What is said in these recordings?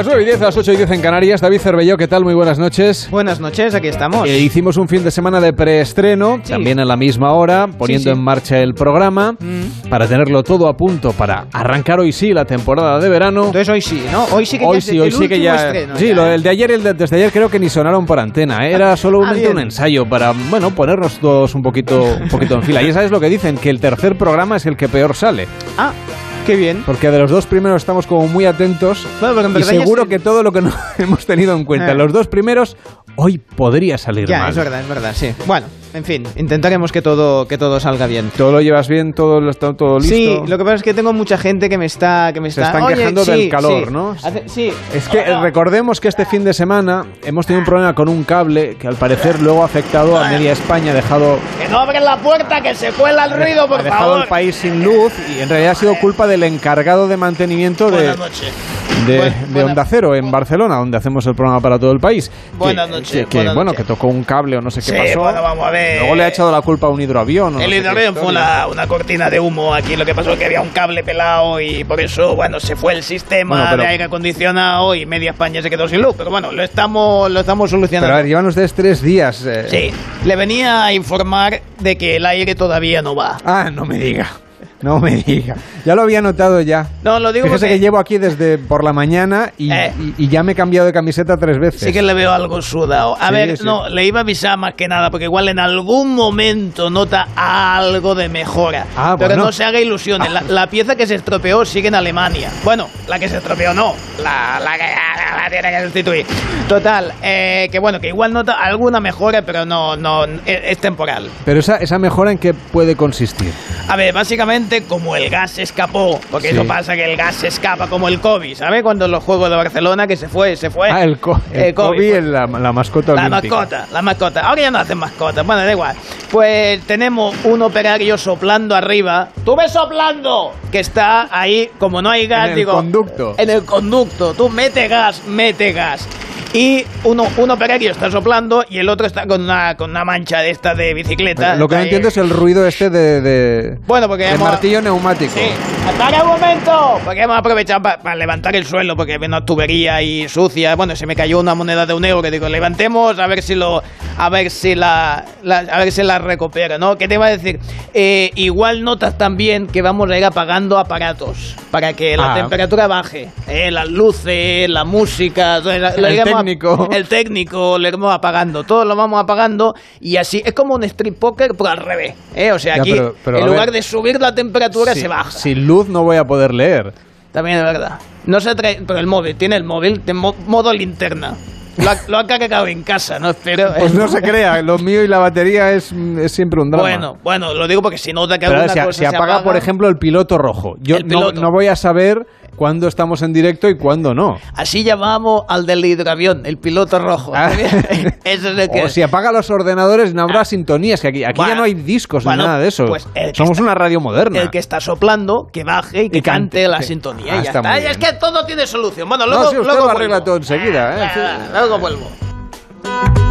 Las 9 y 10, las 8 y 10 en Canarias. David Cervelló, ¿qué tal? Muy buenas noches. Buenas noches, aquí estamos. Eh, hicimos un fin de semana de preestreno, también a la misma hora, poniendo Sí, sí. en marcha el programa Mm. para tenerlo todo a punto para arrancar hoy sí la temporada de verano. Entonces hoy sí, ¿no? Hoy sí que Hoy ya sí, es hoy el sí que ya. estreno, sí, ya. lo del de ayer y el de, desde ayer creo que ni sonaron por antena. ¿eh? Era solo un, un ensayo para, bueno, ponernos todos un poquito, un poquito en fila. Y sabes lo que dicen, que el tercer programa es el que peor sale. Ah, qué bien. Porque de los dos primeros estamos como muy atentos. En y seguro que todo lo que no hemos tenido en cuenta, Eh. los dos primeros, hoy podría salir Ya, mal. es verdad, es verdad, sí. Bueno, en fin, intentaremos que todo, que todo salga bien. ¿Todo lo llevas bien? ¿Todo lo está todo listo? Sí, lo que pasa es que tengo mucha gente que me está... Que me Se está están Oye, quejando sí, del calor, sí. ¿no? Hace- sí. Es que recordemos que este fin de semana hemos tenido un problema con un cable que al parecer luego ha afectado a media España, ha dejado, Que no abren la puerta, que se cuela el ruido, por ha dejado favor. el país sin luz y en realidad ha sido culpa del encargado de mantenimiento de, de, de Onda Cero en Barcelona, donde hacemos el programa para todo el país. Buenas noches, Que, que, buenas bueno, noches. que tocó un cable o no sé qué Sí, pasó. bueno, vamos a ver. Luego le ha echado la culpa a un hidroavión. no El sé qué hidroavión fue una, una cortina de humo aquí. Lo que pasó es que había un cable pelado y por eso, bueno, se fue el sistema Bueno, pero- de aire acondicionado y media España se quedó sin luz. Pero bueno, lo estamos, lo estamos Pero a solucionando. ver, llevan ustedes tres días. eh. Sí, le venía a informar de que el aire todavía no va. Ah, no me diga. No me diga. Ya lo había notado ya. No, lo digo Fíjese porque que llevo aquí desde por la mañana y, Eh. y- y ya me he cambiado de camiseta tres veces. sí que le veo algo sudado. A Sí, ver, sí. no, le iba a avisar más que nada, porque igual en algún momento nota algo de mejora. Ah, pero bueno. no se haga ilusiones. La, la pieza que se estropeó sigue en Alemania. Bueno, la que se estropeó no. La, la que la, la tiene que sustituir. Total, eh, que bueno, que igual nota alguna mejora, pero no, no, es, es temporal. Pero esa, esa mejora en qué puede consistir. A ver, básicamente como el gas se escapó, porque Sí. eso pasa que el gas se escapa como el COVID, ¿sabes? Cuando los Juegos de Barcelona que se fue, se fue. Ah, el, co el Eh, COVID, Kobe, pues. la, la mascota La olímpica. mascota, la mascota. Ahora ya no hacen mascotas, bueno, da igual. Pues tenemos un operario soplando arriba. ¡Tú ves soplando! Que está ahí, como no hay gas, En el digo. conducto. En el conducto. Tú mete gas, mete gas. Y uno, un operario está soplando y el otro está con una, con una mancha de esta de bicicleta. Lo que no entiendo es el ruido este de, de, Bueno, porque de hemos- martillo neumático. Sí, ¡Para un momento! Porque hemos aprovechado para levantar el suelo, porque había una tubería ahí sucia. Bueno, se me cayó una moneda de un euro que digo, levantemos a ver si lo. a ver si la. la- a ver si la recupera, ¿no? ¿Qué te iba a decir? Eh, igual notas también que vamos a ir apagando aparatos para que la Ah. temperatura baje. Eh, las luces, la música, eso, técnico. el técnico, lo iremos apagando. Todo lo vamos apagando y así. Es como un street poker, pero al revés. ¿eh? O sea, Ya, aquí, pero- pero en lugar ver. de subir la temperatura, Sí, se baja. Sin luz no voy a poder leer. También es verdad. No se trae, pero el móvil, tiene el móvil de mo- modo linterna. Lo ha, lo ha cargado en casa, ¿no? Espero. Pues no se crea, lo mío y la batería es, es siempre un drama. Bueno, bueno, lo digo porque si nota que Pero alguna si, cosa si apaga, por ejemplo, el piloto rojo, yo no, piloto. no voy a saber cuándo estamos en directo y cuándo no. Así llamamos al del hidroavión, el piloto rojo. Ah. Es que. O si apaga los ordenadores no habrá sintonías, que aquí, aquí ya no hay discos bueno, ni nada de eso. pues Somos está- una radio moderna. El que está soplando, que baje y que Y cante, cante, la que- sintonía. Ah, y ya está está. muy Y es que todo tiene solución. Bueno, No, luego, usted luego lo arregla vuelvo. todo enseguida, ¿eh? Ah. Luego vuelvo.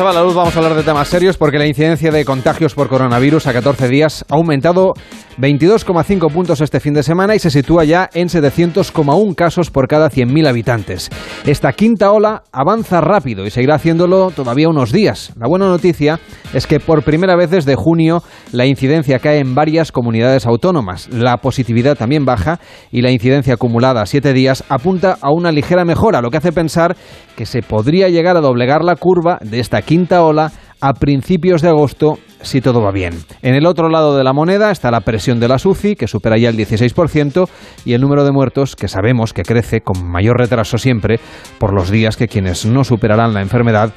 Se va la luz vamos a hablar de temas serios porque la incidencia de contagios por coronavirus a 14 días ha aumentado 22,5 puntos este fin de semana y se sitúa ya en 700,1 casos por cada 100.000 habitantes. Esta quinta ola avanza rápido y seguirá haciéndolo todavía unos días. La buena noticia es que por primera vez desde junio la incidencia cae en varias comunidades autónomas. La positividad también baja y la incidencia acumulada a siete días apunta a una ligera mejora, lo que hace pensar que se podría llegar a doblegar la curva de esta quinta ola a principios de agosto si todo va bien. En el otro lado de la moneda está la presión de la SUCI, que supera ya el 16%, y el número de muertos, que sabemos que crece con mayor retraso siempre por los días que quienes no superarán la enfermedad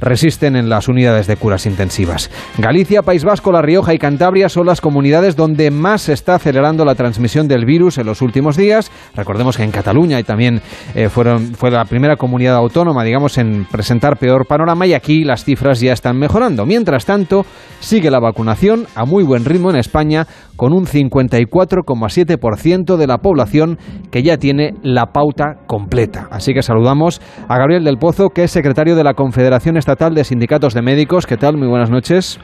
resisten en las unidades de curas intensivas. Galicia, País Vasco, La Rioja y Cantabria son las comunidades donde más se está acelerando la transmisión del virus en los últimos días. Recordemos que en Cataluña y también eh, fueron, fue la primera comunidad autónoma, digamos, en presentar peor panorama y aquí las cifras ya están mejorando. Mientras tanto, sigue la vacunación a muy buen ritmo en España con un 54,7% de la población que ya tiene la pauta completa. Así que saludamos a Gabriel del Pozo, que es secretario de la Confederación Estatal de Sindicatos de Médicos. ¿Qué tal? Muy buenas noches.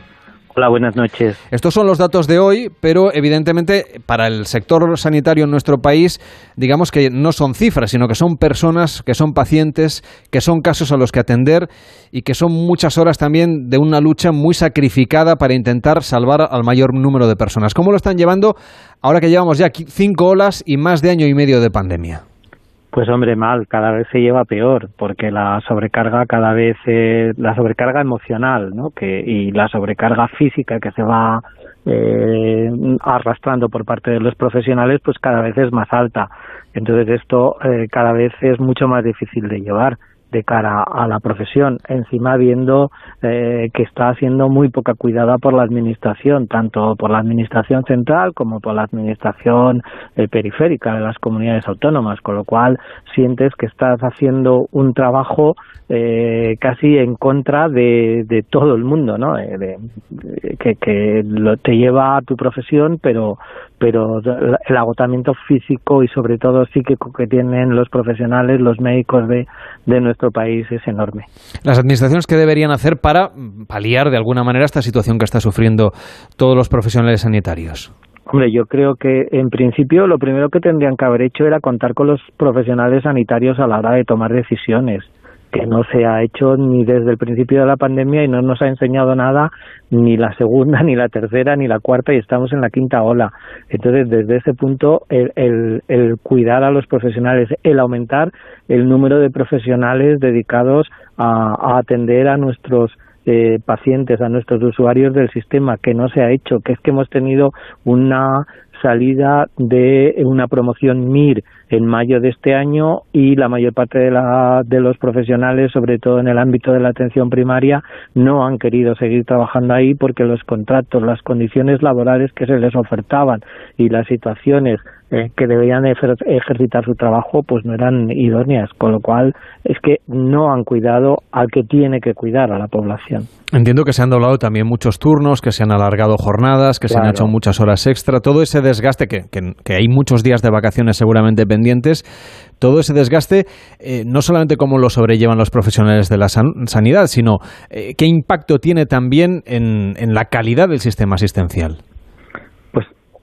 Hola, buenas noches. Estos son los datos de hoy, pero evidentemente para el sector sanitario en nuestro país, digamos que no son cifras, sino que son personas, que son pacientes, que son casos a los que atender y que son muchas horas también de una lucha muy sacrificada para intentar salvar al mayor número de personas. ¿Cómo lo están llevando ahora que llevamos ya cinco olas y más de año y medio de pandemia? Pues hombre, mal, cada vez se lleva peor, porque la sobrecarga cada vez, eh, la sobrecarga emocional, ¿no? Que, y la sobrecarga física que se va eh, arrastrando por parte de los profesionales, pues cada vez es más alta. Entonces esto eh, cada vez es mucho más difícil de llevar de cara a la profesión, encima viendo eh, que está siendo muy poca cuidada por la administración, tanto por la administración central como por la administración eh, periférica de las comunidades autónomas, con lo cual sientes que estás haciendo un trabajo eh, casi en contra de, de, todo el mundo, ¿no? Eh, que, que lo, te lleva a tu profesión, pero pero el agotamiento físico y sobre todo psíquico que tienen los profesionales, los médicos de, de nuestro país es enorme. Las administraciones qué deberían hacer para paliar de alguna manera esta situación que está sufriendo todos los profesionales sanitarios. Hombre, yo creo que en principio lo primero que tendrían que haber hecho era contar con los profesionales sanitarios a la hora de tomar decisiones que no se ha hecho ni desde el principio de la pandemia y no nos ha enseñado nada ni la segunda, ni la tercera, ni la cuarta y estamos en la quinta ola. Entonces, desde ese punto, el, el, el cuidar a los profesionales, el aumentar el número de profesionales dedicados a, atender a nuestros eh, pacientes, a nuestros usuarios del sistema, que no se ha hecho, que es que hemos tenido una salida de una promoción MIR en mayo de este año y la mayor parte de, la, de los profesionales, sobre todo en el ámbito de la atención primaria, no han querido seguir trabajando ahí porque los contratos, las condiciones laborales que se les ofertaban y las situaciones eh, que debían ejercitar su trabajo pues no eran idóneas, con lo cual es que no han cuidado al que tiene que cuidar a la población. Entiendo que se han doblado también muchos turnos, que se han alargado jornadas, que se han hecho muchas horas extra, todo ese desgaste, que, que, hay muchos días de vacaciones seguramente todo ese desgaste, eh, no solamente cómo lo sobrellevan los profesionales de la sanidad, sino eh, qué impacto tiene también en la calidad del sistema asistencial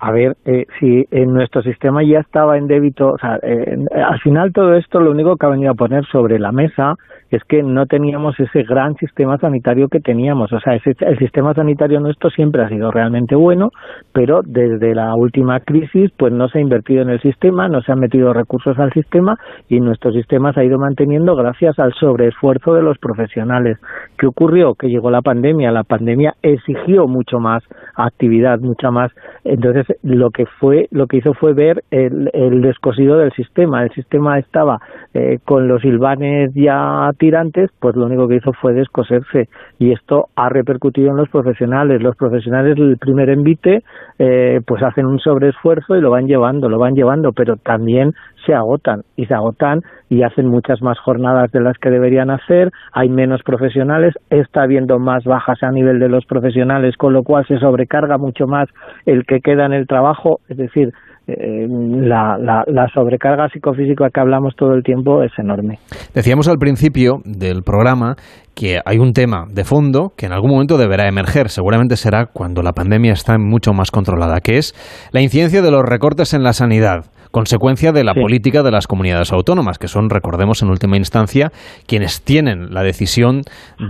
a ver eh, si en nuestro sistema ya estaba en débito, o sea, eh, al final todo esto lo único que ha venido a poner sobre la mesa es que no teníamos ese gran sistema sanitario que teníamos, o sea, ese, el sistema sanitario nuestro siempre ha sido realmente bueno, pero desde la última crisis pues no se ha invertido en el sistema, no se han metido recursos al sistema y nuestro sistema se ha ido manteniendo gracias al sobreesfuerzo de los profesionales. ¿Qué ocurrió? Que llegó la pandemia, la pandemia exigió mucho más actividad, mucha más, entonces lo que fue lo que hizo fue ver el, el descosido del sistema. El sistema estaba eh, con los silvanes ya tirantes pues lo único que hizo fue descoserse. Y esto ha repercutido en los profesionales. Los profesionales el primer envite eh, pues hacen un sobreesfuerzo y lo van llevando lo van llevando. Pero también se agotan y se agotan y hacen muchas más jornadas de las que deberían hacer, hay menos profesionales, está habiendo más bajas a nivel de los profesionales, con lo cual se sobrecarga mucho más el que queda en el trabajo, es decir, eh, la, la, la, sobrecarga psicofísica que hablamos todo el tiempo es enorme. Decíamos al principio del programa que hay un tema de fondo que en algún momento deberá emerger, seguramente será cuando la pandemia está mucho más controlada, que es la incidencia de los recortes en la sanidad consecuencia de la política de las comunidades autónomas, que son, recordemos, en última instancia, quienes tienen la decisión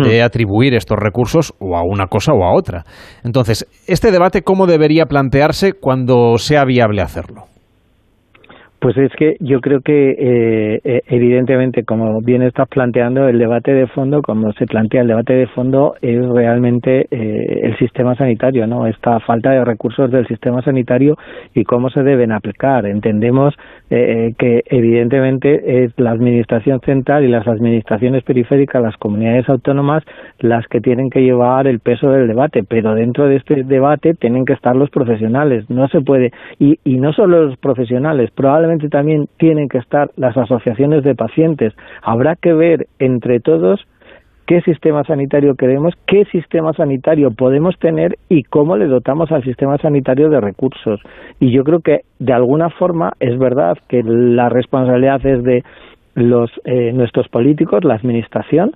de atribuir estos recursos o a una cosa o a otra. Entonces, este debate, ¿cómo debería plantearse cuando sea viable hacerlo? Pues es que yo creo que eh, eh, evidentemente, como bien estás planteando, el debate de fondo, como se plantea el debate de fondo, es realmente eh, el sistema sanitario, ¿no? Esta falta de recursos del sistema sanitario y cómo se deben aplicar. Entendemos que evidentemente es la administración central y las administraciones periféricas, las comunidades autónomas, las que tienen que llevar el peso del debate, pero dentro de este debate tienen que estar los profesionales. No se puede y, y no solo los profesionales, probablemente también tienen que estar las asociaciones de pacientes. Habrá que ver entre todos qué sistema sanitario queremos, qué sistema sanitario podemos tener y cómo le dotamos al sistema sanitario de recursos. Y yo creo que de alguna forma es verdad que la responsabilidad es de los eh, nuestros políticos, la administración,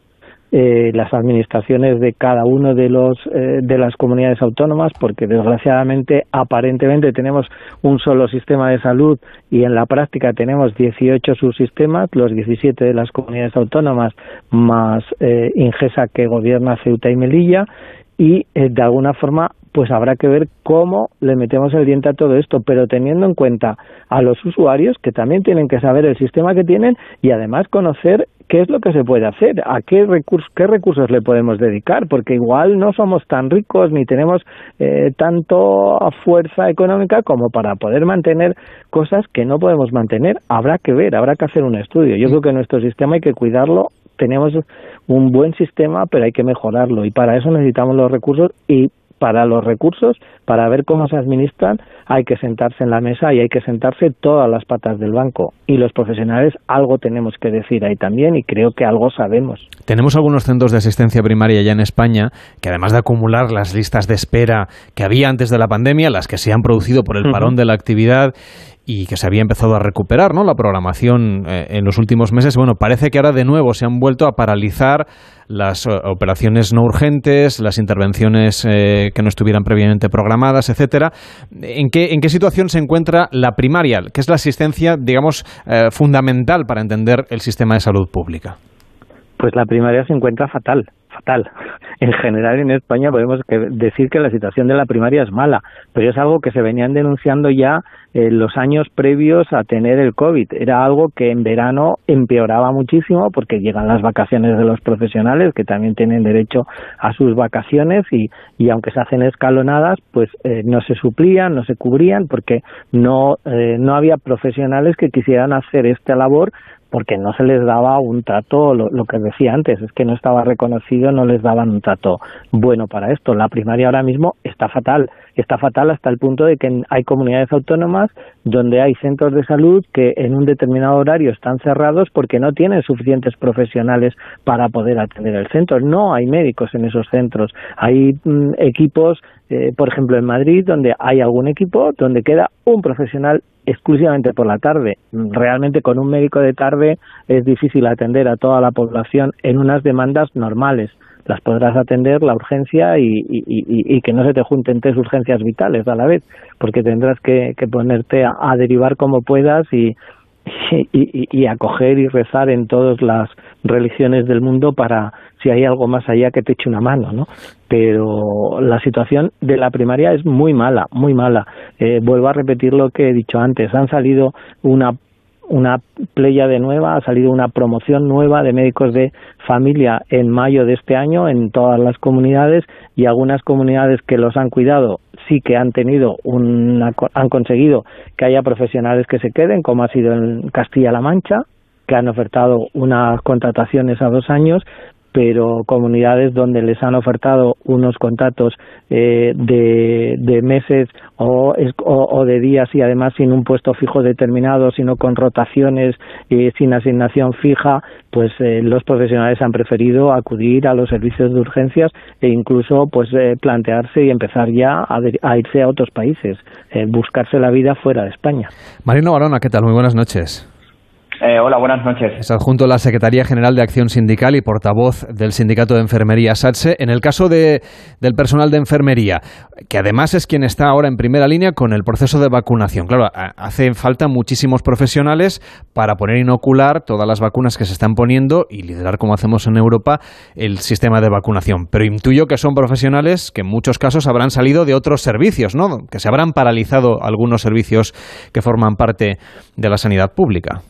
eh, las administraciones de cada uno de los eh, de las comunidades autónomas porque desgraciadamente aparentemente tenemos un solo sistema de salud y en la práctica tenemos 18 subsistemas los 17 de las comunidades autónomas más eh, Ingesa que gobierna Ceuta y Melilla y eh, de alguna forma pues habrá que ver cómo le metemos el diente a todo esto, pero teniendo en cuenta a los usuarios que también tienen que saber el sistema que tienen y además conocer qué es lo que se puede hacer, a qué, recursos, qué recursos le podemos dedicar, porque igual no somos tan ricos ni tenemos eh, tanto fuerza económica como para poder mantener cosas que no podemos mantener. Habrá que ver, habrá que hacer un estudio. Yo creo que nuestro sistema hay que cuidarlo. Tenemos un buen sistema, pero hay que mejorarlo. Y para eso necesitamos los recursos y para los recursos, para ver cómo se administran, hay que sentarse en la mesa y hay que sentarse todas las patas del banco. Y los profesionales algo tenemos que decir ahí también y creo que algo sabemos. Tenemos algunos centros de asistencia primaria ya en España que además de acumular las listas de espera que había antes de la pandemia, las que se han producido por el parón de la actividad y que se había empezado a recuperar ¿no? la programación eh, en los últimos meses. Bueno, parece que ahora de nuevo se han vuelto a paralizar las eh, operaciones no urgentes, las intervenciones eh, que no estuvieran previamente programadas, etcétera. ¿En qué, ¿En qué situación se encuentra la primaria, que es la asistencia, digamos, fundamental para entender el sistema de salud pública? Pues la primaria se encuentra fatal fatal. En general en España podemos decir que la situación de la primaria es mala, pero es algo que se venían denunciando ya en los años previos a tener el COVID. Era algo que en verano empeoraba muchísimo porque llegan las vacaciones de los profesionales que también tienen derecho a sus vacaciones y, y aunque se hacen escalonadas, pues eh, no se suplían, no se cubrían porque no, eh, no había profesionales que quisieran hacer esta labor porque no se les daba un trato, lo, que decía antes, es que no estaba reconocido, no les daban un trato bueno para esto. La primaria ahora mismo está fatal, está fatal hasta el punto de que hay comunidades autónomas donde hay centros de salud que en un determinado horario están cerrados porque no tienen suficientes profesionales para poder atender el centro. No hay médicos en esos centros, hay mm, equipos eh, por ejemplo, en Madrid, donde hay algún equipo donde queda un profesional exclusivamente por la tarde. Realmente con un médico de tarde es difícil atender a toda la población en unas demandas normales. Las podrás atender la urgencia y, y, que no se te junten tres urgencias vitales a la vez, porque tendrás que, ponerte a, derivar como puedas y, y, acoger y rezar en todas las religiones del mundo para si hay algo más allá que te eche una mano, ¿no? Pero la situación de la primaria es muy mala, muy mala. Eh, vuelvo a repetir lo que he dicho antes. Han salido una una playa de nueva, ha salido una promoción nueva de médicos de familia en mayo de este año en todas las comunidades y algunas comunidades que los han cuidado sí que han tenido una, han conseguido que haya profesionales que se queden, como ha sido en Castilla-La Mancha, que han ofertado unas contrataciones a dos años, pero comunidades donde les han ofertado unos contratos eh, de, meses o, o, de días y además sin un puesto fijo determinado, sino con rotaciones y sin asignación fija, pues eh, los profesionales han preferido acudir a los servicios de urgencias e incluso pues eh, plantearse y empezar ya a, a, irse a otros países, buscarse la vida fuera de España. Marino Barona, ¿qué tal? Muy buenas noches. Eh, hola, buenas noches. Es adjunto a la Secretaría General de Acción Sindical y portavoz del Sindicato de Enfermería SATSE. En el caso de, del personal de enfermería, que además es quien está ahora en primera línea con el proceso de vacunación. Claro, hace falta muchísimos profesionales para poner inocular todas las vacunas que se están poniendo y liderar, como hacemos en Europa, el sistema de vacunación. Pero intuyo que son profesionales que en muchos casos habrán salido de otros servicios, ¿no? Que se habrán paralizado algunos servicios que forman parte de la sanidad pública.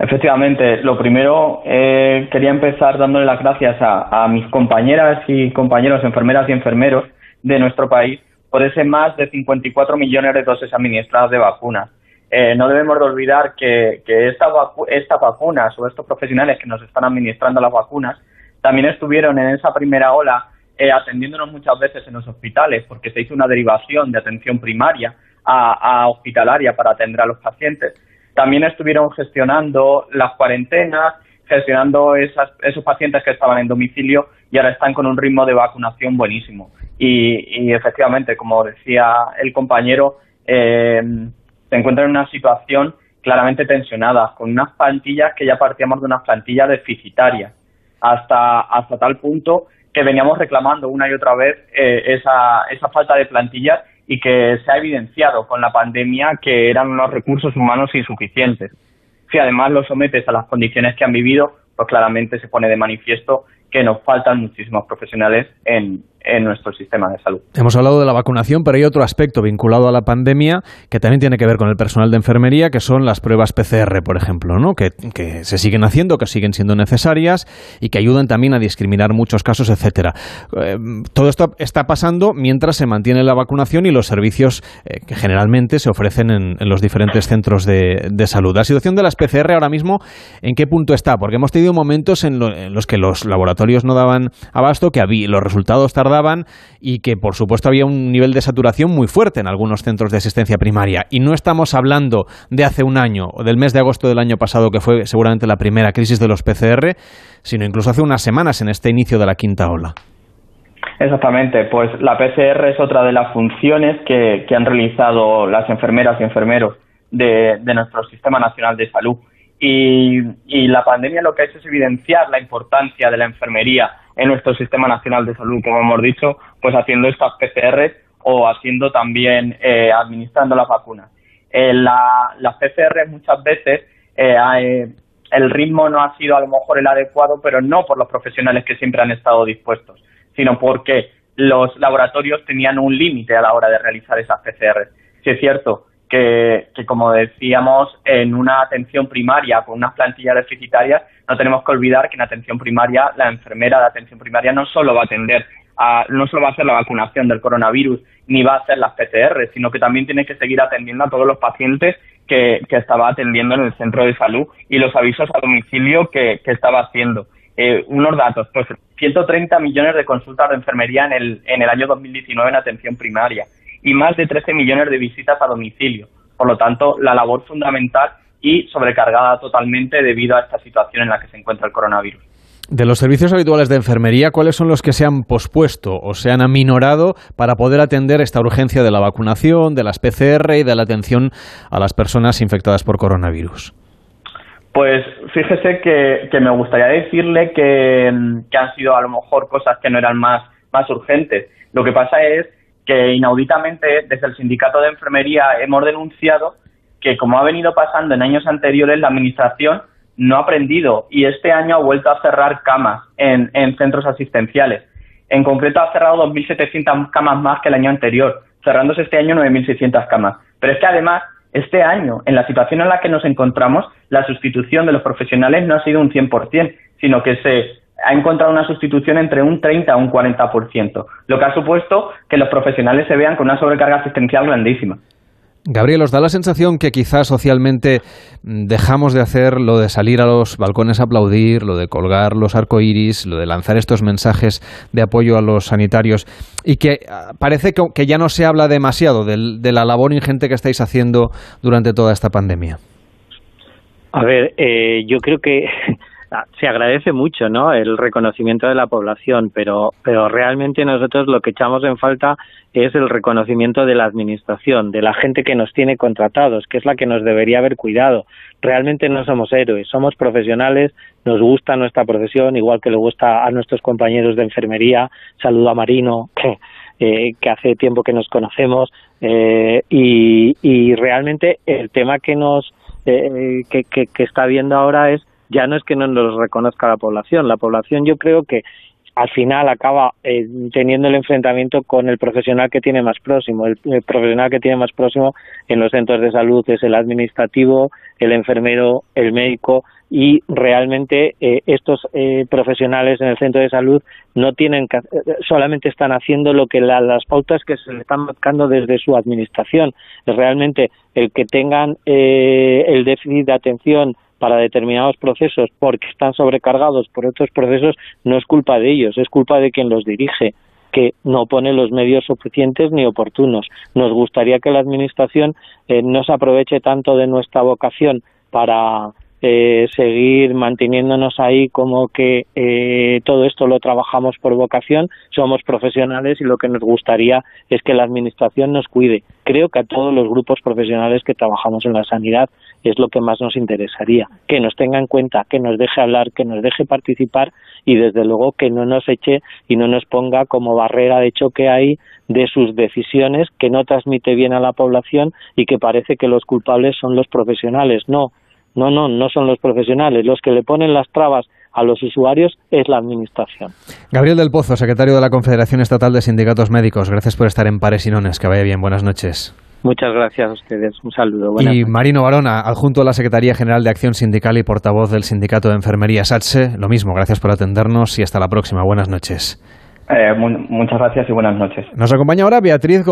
Efectivamente, lo primero eh, quería empezar dándole las gracias a, mis compañeras y compañeros, enfermeras y enfermeros de nuestro país por ese más de 54 millones de dosis administradas de vacunas. Eh, no debemos de olvidar que, que estas vacunas o estos profesionales que nos están administrando las vacunas también estuvieron en esa primera ola eh, atendiéndonos muchas veces en los hospitales porque se hizo una derivación de atención primaria a hospitalaria para atender a los pacientes también estuvieron gestionando las cuarentenas, gestionando esas, esos pacientes que estaban en domicilio y ahora están con un ritmo de vacunación buenísimo. Y, efectivamente, como decía el compañero, eh, se encuentran en una situación claramente tensionada, con unas plantillas que ya partíamos de unas plantillas deficitarias. hasta, hasta tal punto que veníamos reclamando una y otra vez eh, esa, esa falta de plantillas y que se ha evidenciado con la pandemia que eran unos recursos humanos insuficientes. Si además los sometes a las condiciones que han vivido, pues claramente se pone de manifiesto que nos faltan muchísimos profesionales en, en nuestro sistema de salud. Hemos hablado de la vacunación, pero hay otro aspecto vinculado a la pandemia que también tiene que ver con el personal de enfermería, que son las pruebas PCR, por ejemplo, ¿no? que, se siguen haciendo, que siguen siendo necesarias y que ayudan también a discriminar muchos casos, etcétera. Eh, todo esto está pasando mientras se mantiene la vacunación y los servicios eh, que generalmente se ofrecen en, los diferentes centros de, salud. La situación de las PCR ahora mismo, ¿en qué punto está? Porque hemos tenido momentos en los que los laboratorios no daban abasto, que había, los resultados tardaban y que por supuesto había un nivel de saturación muy fuerte en algunos centros de asistencia primaria. Y no estamos hablando de hace un año o del mes de agosto del año pasado, que fue seguramente la primera crisis de los PCR, sino incluso hace unas semanas en este inicio de la quinta ola. Exactamente, pues la PCR es otra de las funciones que, han realizado las enfermeras y enfermeros de, de nuestro Sistema Nacional de Salud. Y, y, la pandemia lo que ha hecho es evidenciar la importancia de la enfermería en nuestro Sistema Nacional de Salud, como hemos dicho, pues haciendo estas PCR o haciendo también, eh, administrando las vacunas. Eh, la, las PCR muchas veces eh, hay, el ritmo no ha sido a lo mejor el adecuado, pero no por los profesionales que siempre han estado dispuestos, sino porque los laboratorios tenían un límite a la hora de realizar esas PCR. Si es cierto que, como decíamos, en una atención primaria con unas plantillas deficitarias, no tenemos que olvidar que en atención primaria, la enfermera de atención primaria no solo va a atender a, no solo va a hacer la vacunación del coronavirus, ni va a hacer las PCR, sino que también tiene que seguir atendiendo a todos los pacientes que, que estaba atendiendo en el centro de salud y los avisos a domicilio que, que estaba haciendo. Eh, unos datos, pues 130 millones de consultas de enfermería en el, en el año 2019 en atención primaria y más de 13 millones de visitas a domicilio. Por lo tanto, la labor fundamental y sobrecargada totalmente debido a esta situación en la que se encuentra el coronavirus. De los servicios habituales de enfermería, ¿cuáles son los que se han pospuesto o se han aminorado para poder atender esta urgencia de la vacunación, de las PCR y de la atención a las personas infectadas por coronavirus? Pues fíjese que, que me gustaría decirle que, que, han sido a lo mejor cosas que no eran más, más urgentes. Lo que pasa es que inauditamente desde el sindicato de enfermería hemos denunciado que como ha venido pasando en años anteriores la administración no ha aprendido y este año ha vuelto a cerrar camas en, en centros asistenciales. En concreto ha cerrado 2.700 camas más que el año anterior, cerrándose este año 9.600 camas. Pero es que además este año, en la situación en la que nos encontramos, la sustitución de los profesionales no ha sido un 100%, sino que se ha encontrado una sustitución entre un 30 a un 40%, lo que ha supuesto que los profesionales se vean con una sobrecarga asistencial grandísima. Gabriel, ¿os da la sensación que quizás socialmente mm, dejamos de hacer lo de salir a los balcones a aplaudir, lo de colgar los arcoíris, lo de lanzar estos mensajes de apoyo a los sanitarios y que ah, parece que ya no se habla demasiado de, de la labor ingente que estáis haciendo durante toda esta pandemia? A ver, eh, yo creo que se agradece mucho ¿no? el reconocimiento de la población, pero, pero realmente nosotros lo que echamos en falta es el reconocimiento de la administración, de la gente que nos tiene contratados, que es la que nos debería haber cuidado. Realmente no somos héroes, somos profesionales, nos gusta nuestra profesión, igual que le gusta a nuestros compañeros de enfermería. Saludo a Marino, que, eh, que hace tiempo que nos conocemos, eh, y, y realmente el tema que nos eh, que, que, que está viendo ahora es ya no es que no nos reconozca la población, la población yo creo que al final acaba eh, teniendo el enfrentamiento con el profesional que tiene más próximo. El, profesional que tiene más próximo en los centros de salud es el administrativo, el enfermero, el médico y realmente eh, estos eh, profesionales en el centro de salud no tienen que, solamente están haciendo lo que la, las pautas que se le están marcando desde su administración. Realmente el que tengan eh, el déficit de atención para determinados procesos porque están sobrecargados por otros procesos no es culpa de ellos, es culpa de quien los dirige que no pone los medios suficientes ni oportunos. Nos gustaría que la Administración eh, no se aproveche tanto de nuestra vocación para eh, seguir manteniéndonos ahí como que eh, todo esto lo trabajamos por vocación, somos profesionales y lo que nos gustaría es que la Administración nos cuide, creo que a todos los grupos profesionales que trabajamos en la sanidad es lo que más nos interesaría, que nos tenga en cuenta, que nos deje hablar, que nos deje participar y desde luego que no nos eche y no nos ponga como barrera de choque ahí de sus decisiones que no transmite bien a la población y que parece que los culpables son los profesionales. No, no, no, no son los profesionales. Los que le ponen las trabas a los usuarios es la Administración. Gabriel del Pozo, secretario de la Confederación Estatal de Sindicatos Médicos. Gracias por estar en Pares y Nones. Que vaya bien. Buenas noches. Muchas gracias a ustedes. Un saludo. y Marino Barona, adjunto a la Secretaría General de Acción Sindical y portavoz del Sindicato de Enfermería SATSE. Lo mismo, gracias por atendernos y hasta la próxima. Buenas noches. Eh, muchas gracias y buenas noches. Nos acompaña ahora Beatriz González.